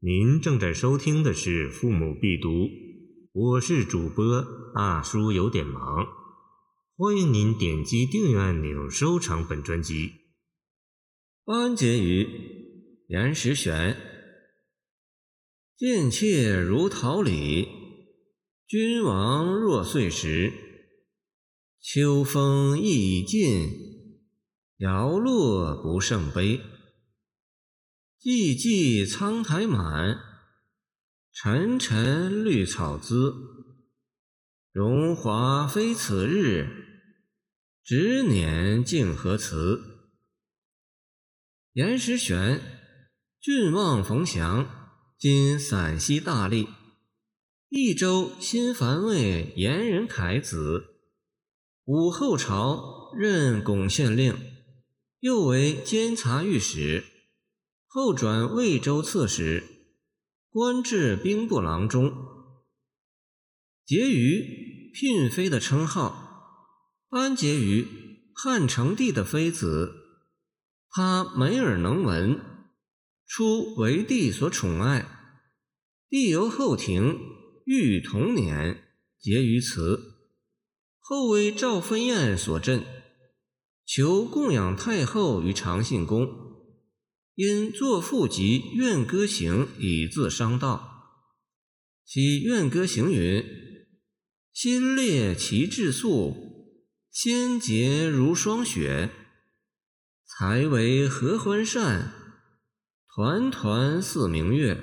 您正在收听的是《父母必读》，我是主播大叔，有点忙。欢迎您点击订阅按钮，收藏本专辑。班婕妤，严时玄。贱妾如桃李，君王若碎石。秋风意已尽，摇落不胜悲。寂寂苍苔满，沉沉绿草滋。荣华非此日，执念竟何辞？严时玄，郡望冯祥，今陕西大荔，益州新繁卫严仁凯子，武后朝任巩县令，又为监察御史。后转魏州刺史，官至兵部郎中。婕妤，嫔妃的称号。班婕妤，汉成帝的妃子。她美而能文，初为帝所宠爱。帝由后庭御同辇，结于此。后为赵飞燕所镇，求供养太后于长信宫。因作赋集《怨歌行》以自伤道。其《怨歌行》云：“心烈其志素，仙洁如霜雪。才为合欢扇，团团似明月。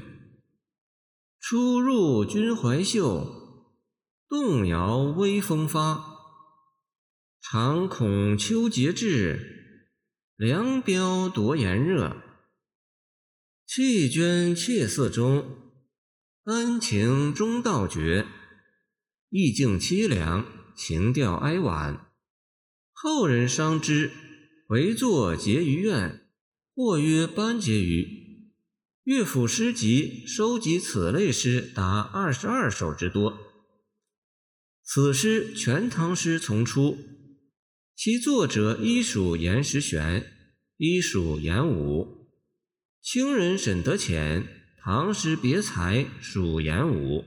出入君怀袖，动摇微风发。常恐秋节至，凉飙夺炎热。”弃捐妾色中，恩情终道绝。意境凄凉，情调哀婉。后人伤之，为作结余怨，或曰班婕妤。乐府诗集收集此类诗达二十二首之多。此诗全唐诗丛出，其作者一属严时玄，一属严武。清人沈德潜唐诗别才属严武，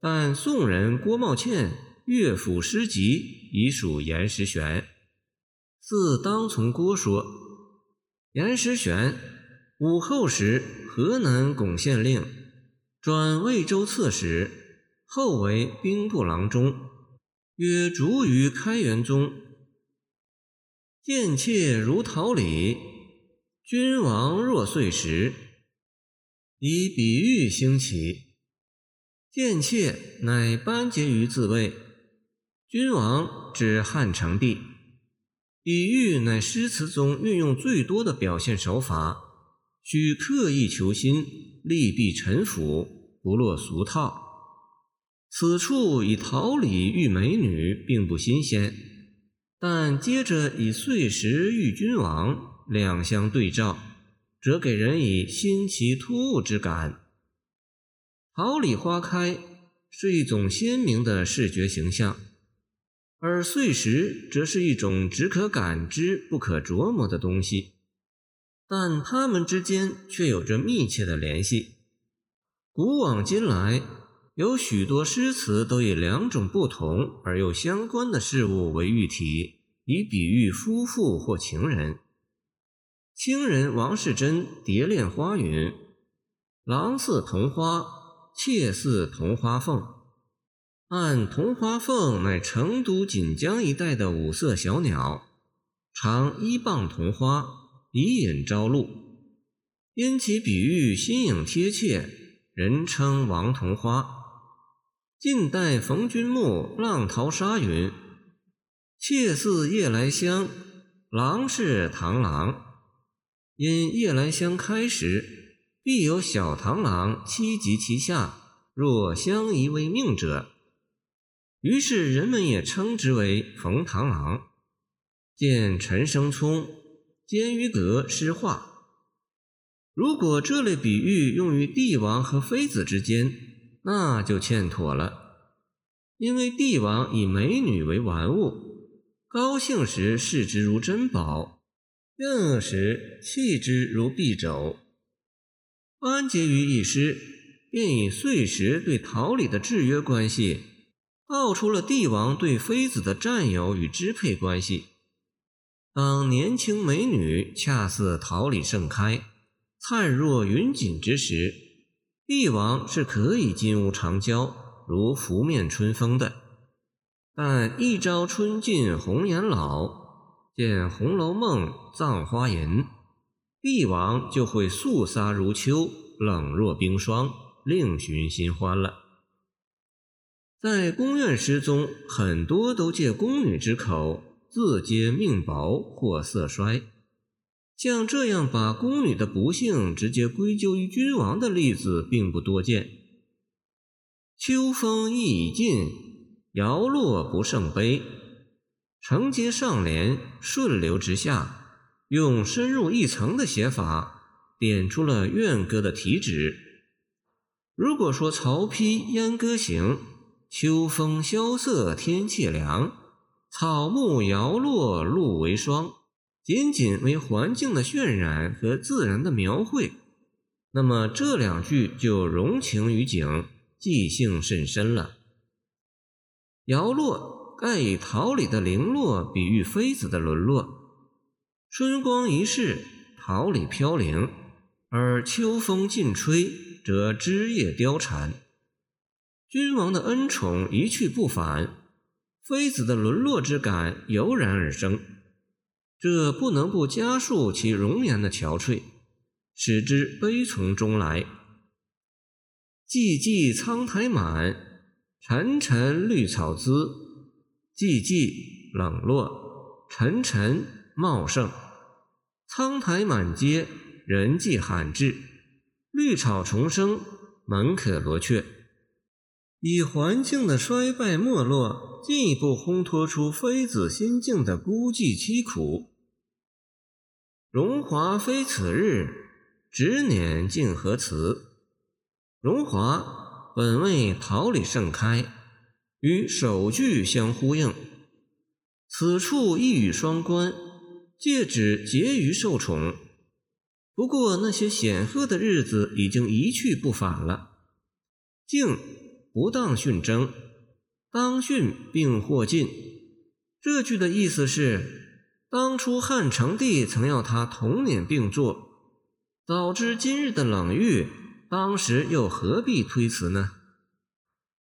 但宋人郭茂倩乐府诗集已属严时玄。自当从郭说，严时玄武后时河南巩县令，转魏州刺史，后为兵部郎中，约卒于开元宗。贱妾如桃李。君王若岁时，以比喻兴起。贱妾乃班婕妤自谓，君王指汉成帝。比喻乃诗词中运用最多的表现手法，需刻意求新，力必臣服，不落俗套。此处以桃李喻美女，并不新鲜，但接着以碎石喻君王。两相对照，则给人以新奇突兀之感。桃李花开是一种鲜明的视觉形象，而碎石则是一种只可感知不可琢磨的东西，但它们之间却有着密切的联系。古往今来，有许多诗词都以两种不同而又相关的事物为喻体，以比喻夫妇或情人。清人王世贞《蝶恋花》云：“郎似桐花，妾似桐花凤。”按桐花凤乃成都锦江一带的五色小鸟，常依傍桐花，以引朝露。因其比喻新颖贴切，人称王桐花。晋代冯君木《浪淘沙》云：“妾似夜来香，郎是螳螂。”因夜来香开时，必有小螳螂栖及其下，若相依为命者，于是人们也称之为冯螳螂。见陈生聪《监于阁诗话》。如果这类比喻用于帝王和妃子之间，那就欠妥了，因为帝王以美女为玩物，高兴时视之如珍宝。病时弃之如敝帚。安结于一诗便以碎石对桃李的制约关系，道出了帝王对妃子的占有与支配关系。当年轻美女恰似桃李盛开、灿若云锦之时，帝王是可以金屋长娇，如拂面春风的。但一朝春尽红颜老，见《红楼梦》葬花吟，帝王就会肃杀如秋，冷若冰霜，另寻新欢了。在宫苑诗中，很多都借宫女之口。自揭命薄或色衰，像这样把宫女的不幸直接归咎于君王的例子并不多见。秋风意已尽，摇落不胜悲。承接上联，顺流直下，用深入一层的写法，点出了怨歌的题旨。如果说曹丕燕歌行，秋风萧瑟，天气凉。草木摇落，露为霜，仅仅为环境的渲染和自然的描绘，那么这两句就融情于景，即兴甚深了。摇落盖以桃李的零落比喻妃子的沦落，春光一逝，桃李飘零；而秋风劲吹，则枝叶凋残。君王的恩宠一去不返。妃子的沦落之感油然而生，这不能不加速其容颜的憔悴，使之悲从中来。寂寂苍苔满，沉沉绿草滋。寂寂冷落，沉沉茂盛，苍苔满街，人迹罕至，绿草丛生，门可罗雀。以环境的衰败没落，进一步烘托出妃子心境的孤寂凄苦。荣华非此日，执辇竟何辞？荣华本为桃李盛开，与首句相呼应。此处一语双关，借指婕妤受宠。不过那些显赫的日子已经一去不返了。竟。不当训征，当训并获进。这句的意思是，当初汉成帝曾要他同年并坐，早知今日的冷遇，当时又何必推辞呢？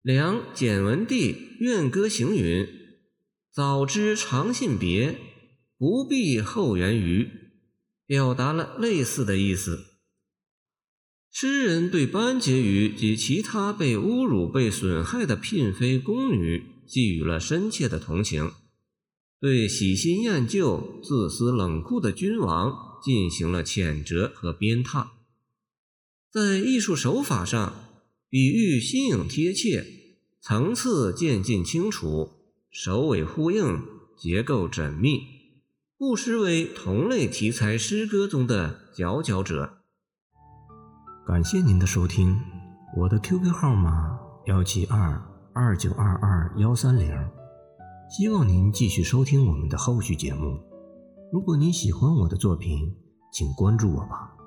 梁简文帝怨歌行云：“早知长信别，不必后援于”，表达了类似的意思。诗人对班婕妤及其他被侮辱、被损害的嫔妃、宫女寄予了深切的同情，对喜新厌旧、自私冷酷的君王进行了谴责和鞭挞。在艺术手法上，比喻新颖贴切，层次渐进清楚，首尾呼应，结构缜密，不失为同类题材诗歌中的佼佼者。感谢您的收听，我的 QQ 号码幺七二二九二二幺三零，希望您继续收听我们的后续节目。如果您喜欢我的作品，请关注我吧。